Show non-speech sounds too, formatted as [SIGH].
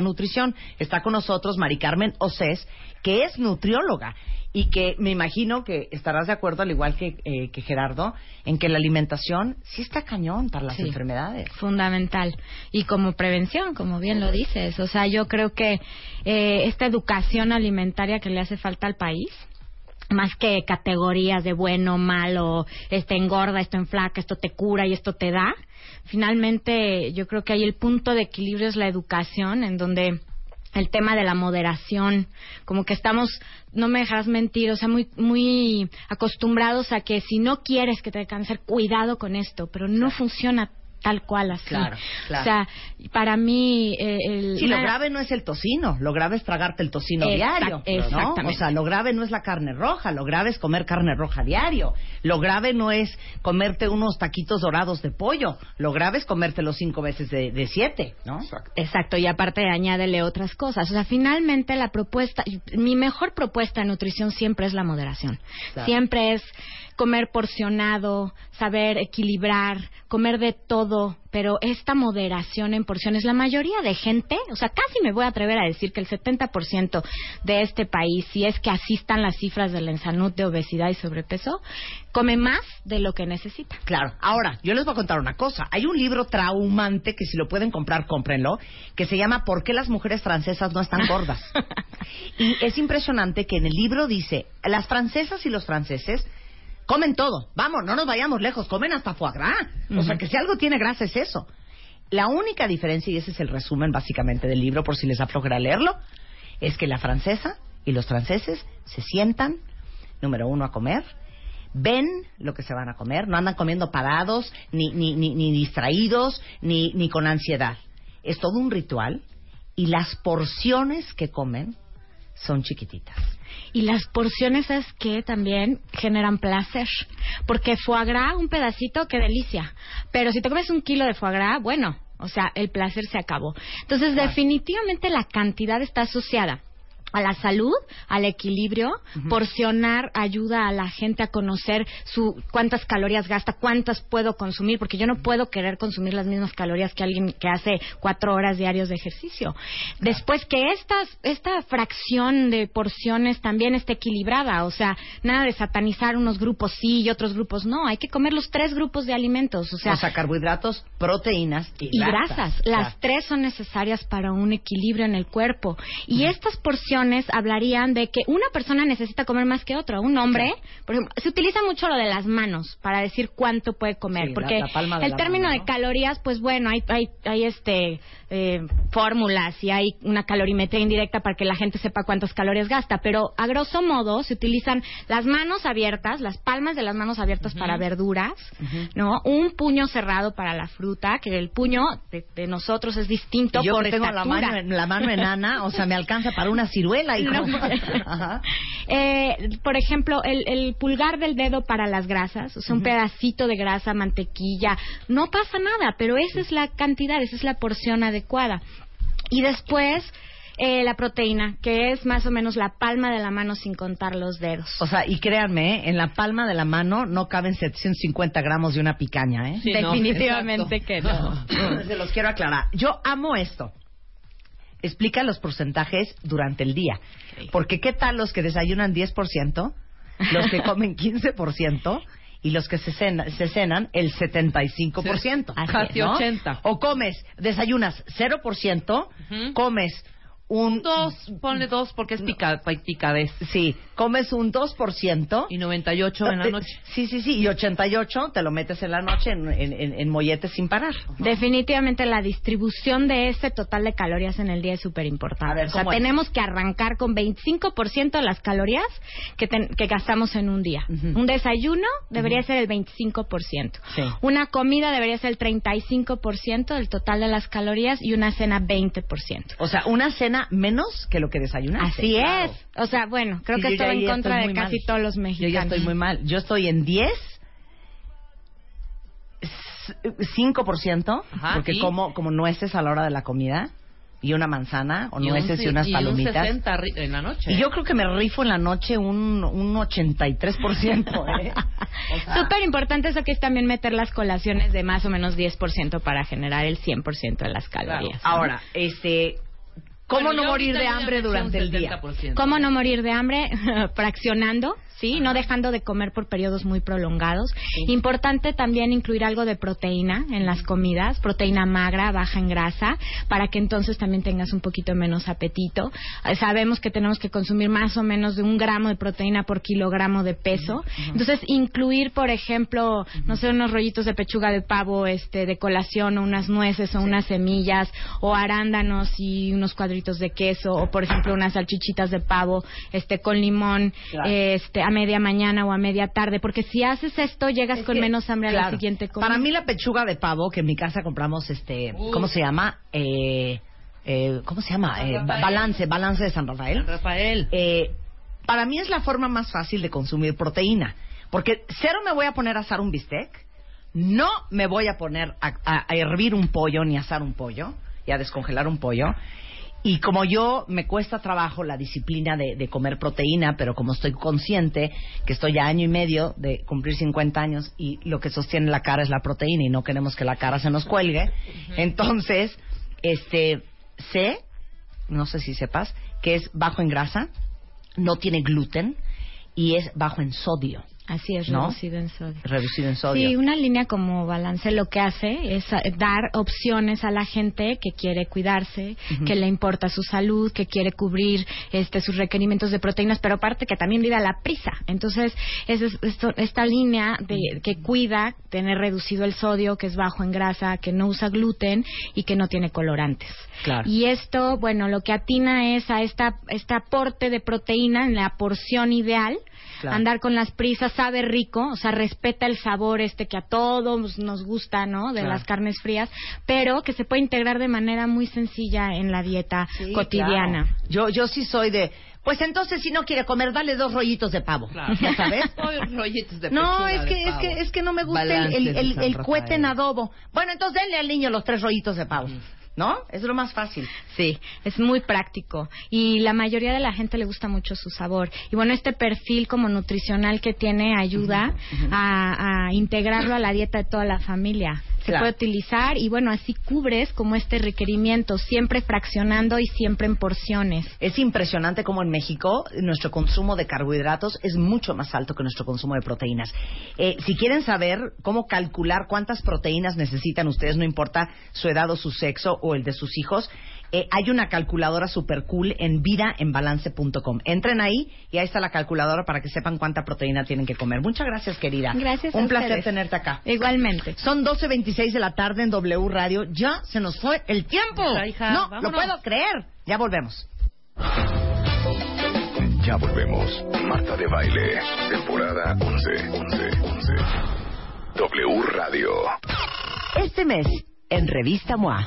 nutrición, está con nosotros Mari Carmen Océs, que es nutrióloga y que me imagino que estarás de acuerdo, al igual que, eh, que Gerardo, en que la alimentación sí está cañón para las Sí. enfermedades. fundamental y como prevención, como bien lo dices. O sea, yo creo que eh, esta educación alimentaria que le hace falta al país, más que categorías de bueno, malo, este engorda, esto enflaca, esto te cura y esto te da, finalmente yo creo que ahí el punto de equilibrio es la educación, en donde el tema de la moderación, como que estamos, no me dejarás mentir, o sea, muy, muy acostumbrados a que si no quieres que te dé cáncer, cuidado con esto, pero no funciona tal cual así. Claro, claro. O sea, para mí, eh, el, Sí, lo grave no es el tocino, lo grave es tragarte el tocino Exact- diario, ¿no? O sea, lo grave no es la carne roja, lo grave es comer carne roja diario. Lo grave no es comerte unos taquitos dorados de pollo, lo grave es comértelo cinco veces de, de siete, ¿no? Exacto, y aparte añádele otras cosas. O sea, finalmente la propuesta, mi mejor propuesta de nutrición siempre es la moderación. Claro. Siempre es comer porcionado, saber equilibrar, comer de todo, pero esta moderación en porciones, la mayoría de gente, o sea, casi me voy a atrever a decir que el 70% de este país, si es que así están las cifras de la ensalud de obesidad y sobrepeso, come más de lo que necesita. Claro. Ahora, yo les voy a contar una cosa. Hay un libro traumante que si lo pueden comprar, cómprenlo, que se llama ¿Por qué las mujeres francesas no están gordas? [LAUGHS] y es impresionante que en el libro dice, las francesas y los franceses comen todo. Vamos, no nos vayamos lejos, comen hasta foie gras. O sea, que si algo tiene grasa es eso. La única diferencia, y ese es el resumen básicamente del libro, por si les aflojera leerlo, es que la francesa y los franceses se sientan, número uno, a comer, ven lo que se van a comer, no andan comiendo parados, ni, ni, ni, ni distraídos, ni, ni con ansiedad. Es todo un ritual y las porciones que comen son chiquititas. Y las porciones es que también generan placer. Porque foie gras, un pedacito, qué delicia. Pero si te comes un kilo de foie gras, bueno, o sea, el placer se acabó. Entonces, definitivamente la cantidad está asociada a la salud, al equilibrio, porcionar ayuda a la gente a conocer su cuántas calorías gasta, cuántas puedo consumir, porque yo no puedo querer consumir las mismas calorías que alguien que hace cuatro horas diarios de ejercicio. Después que estas, esta fracción de porciones también esté equilibrada, o sea, nada de satanizar unos grupos sí y otros grupos no, hay que comer los tres grupos de alimentos, o sea, o sea, carbohidratos, proteínas y, y grasas. Las tres son necesarias para un equilibrio en el cuerpo. Y estas porciones hablarían de que una persona necesita comer más que otra. Un hombre, por ejemplo, se utiliza mucho lo de las manos para decir cuánto puede comer. Sí, porque la el término mano, de calorías, pues bueno, hay, hay, hay este eh, fórmulas y hay una calorimetría indirecta para que la gente sepa cuántas calorías gasta. Pero a grosso modo se utilizan las manos abiertas, las palmas de las manos abiertas para verduras, ¿no? Un puño cerrado para la fruta, que el puño de, de nosotros es distinto Y yo por que tengo la mano, la mano enana, o sea, me alcanza para una ciruela y No. [LAUGHS] Ajá. Eh, por ejemplo, el, el pulgar del dedo para las grasas, o sea, un pedacito de grasa, mantequilla, no pasa nada, pero esa es la cantidad, esa es la porción adecuada. Y después, eh, la proteína, que es más o menos la palma de la mano sin contar los dedos. O sea, y créanme, ¿eh? en la palma de la mano no caben 750 gramos de una picaña, ¿eh? Sí, Definitivamente que no. [LAUGHS] Se los quiero aclarar. Yo amo esto. Explica los porcentajes durante el día. Porque ¿qué tal los que desayunan 10%, los que [LAUGHS] comen 15% y los que se, cena- se cenan el 75%? Así Casi ¿no? 80. O comes, desayunas 0%, Ujú. comes un... Dos, ponle dos porque es pica, picadez. Sí, comes un 2%. Y 98 en la noche. Sí, sí, sí. Y 88 te lo metes en la noche en, en, en, en molletes sin parar. Definitivamente la distribución de ese total de calorías en el día es súper A importante. O sea, tenemos que arrancar con 25% de las calorías que, ten- que gastamos en un día. Un desayuno debería ser el 25%. Sí. Una comida debería ser el 35% del total de las calorías y una cena 20%. O sea, una cena menos que lo que desayunaste. Así Claro. es. O sea, bueno, creo Sí, que yo esto ya va ahí en contra estoy de casi mal. todos los Yo mexicanos. ya estoy muy mal. Yo estoy en 10, s- 5%, Ajá, porque ¿y? como, como nueces a la hora de la comida, y una manzana, o Y un nueces y, unas y un palomitas. 60 arri- en la noche. Y yo creo que me rifo en la noche un, un 83%. [LAUGHS] ¿eh? O sea, Súper importante eso que es también meter las colaciones de más o menos 10% para generar el 100% de las calorías. Ahora, este, ¿cómo Bueno, no morir de hambre durante el día? 70%. ¿Cómo no morir de hambre? [LAUGHS] Fraccionando, ¿sí? No dejando de comer por periodos muy prolongados. Importante también incluir algo de proteína en las comidas, proteína magra, baja en grasa, para que entonces también tengas un poquito menos apetito. Eh, Sabemos que tenemos que consumir más o menos de un gramo de proteína por kilogramo de peso. Entonces, incluir, por ejemplo, no sé, unos rollitos de pechuga de pavo este, de colación, o unas nueces o unas semillas, o arándanos y unos cuadritos de queso, o por ejemplo, unas salchichitas de pavo este, con limón Claro. este, a media mañana o a media tarde. Porque si haces esto, llegas Es con que, menos hambre a la siguiente comida. Para mí la pechuga de pavo que en mi casa compramos, este, ¿cómo se llama? Eh, eh, ¿Cómo se llama? San Eh, balance, balance de San Rafael. Rafael. Eh, para mí es la forma más fácil de consumir proteína. Porque cero me voy a poner a asar un bistec, no me voy a poner a, a- a hervir un pollo ni a asar un pollo y a descongelar un pollo. Y como yo me cuesta trabajo la disciplina de, de comer proteína, pero como estoy consciente que estoy a año y medio de cumplir 50 años y lo que sostiene la cara es la proteína y no queremos que la cara se nos cuelgue, entonces, este, sé, no sé si sepas, que es bajo en grasa, no tiene gluten y es bajo en sodio, Así es, ¿No? reducido en sodio. reducido en sodio. Sí, una línea como balance lo que hace es eh, dar opciones a la gente que quiere cuidarse, que le importa su salud, que quiere cubrir este sus requerimientos de proteínas, pero aparte que también vive a la prisa. Entonces, es, es- esto- esta línea de, que cuida tener reducido el sodio, que es bajo en grasa, que no usa gluten y que no tiene colorantes. Claro. Y esto, bueno, lo que atina es a esta, este aporte de proteína en la porción ideal. Claro. Andar con las prisas sabe rico, o sea, respeta el sabor este que a todos nos gusta, ¿no? De Claro. las carnes frías, pero que se puede integrar de manera muy sencilla en la dieta Sí, cotidiana. claro. Yo, yo sí soy de, pues entonces si no quiere comer, dale dos rollitos de pavo. Claro. ¿Ya sabes? [LAUGHS] Hoy rollitos de No, es de que, es que, es que no me gusta el, el, el, el cohete en adobo. Bueno, entonces denle al niño los tres rollitos de pavo. ¿No? Es lo más fácil. Sí, es muy práctico y la mayoría de la gente le gusta mucho su sabor. Y bueno, este perfil como nutricional que tiene ayuda a, a integrarlo a la dieta de toda la familia. Se Claro. puede utilizar y bueno, así cubres como este requerimiento, siempre fraccionando y siempre en porciones. Es impresionante como en México nuestro consumo de carbohidratos es mucho más alto que nuestro consumo de proteínas. Eh, si quieren saber cómo calcular cuántas proteínas necesitan ustedes, no importa su edad o su sexo o el de sus hijos, eh, hay una calculadora super cool en vidaenbalance.com. Entren ahí y ahí está la calculadora para que sepan cuánta proteína tienen que comer. Muchas gracias, querida. Gracias a Un placer ustedes. tenerte acá. Igualmente. Son 12.26 de la tarde en W Radio. Ya se nos fue el tiempo. Hija, no, vámonos. lo puedo creer. Ya volvemos. Ya volvemos. Marta de Baile. Temporada 11. 11. 11. W Radio. Este mes, en Revista MOA,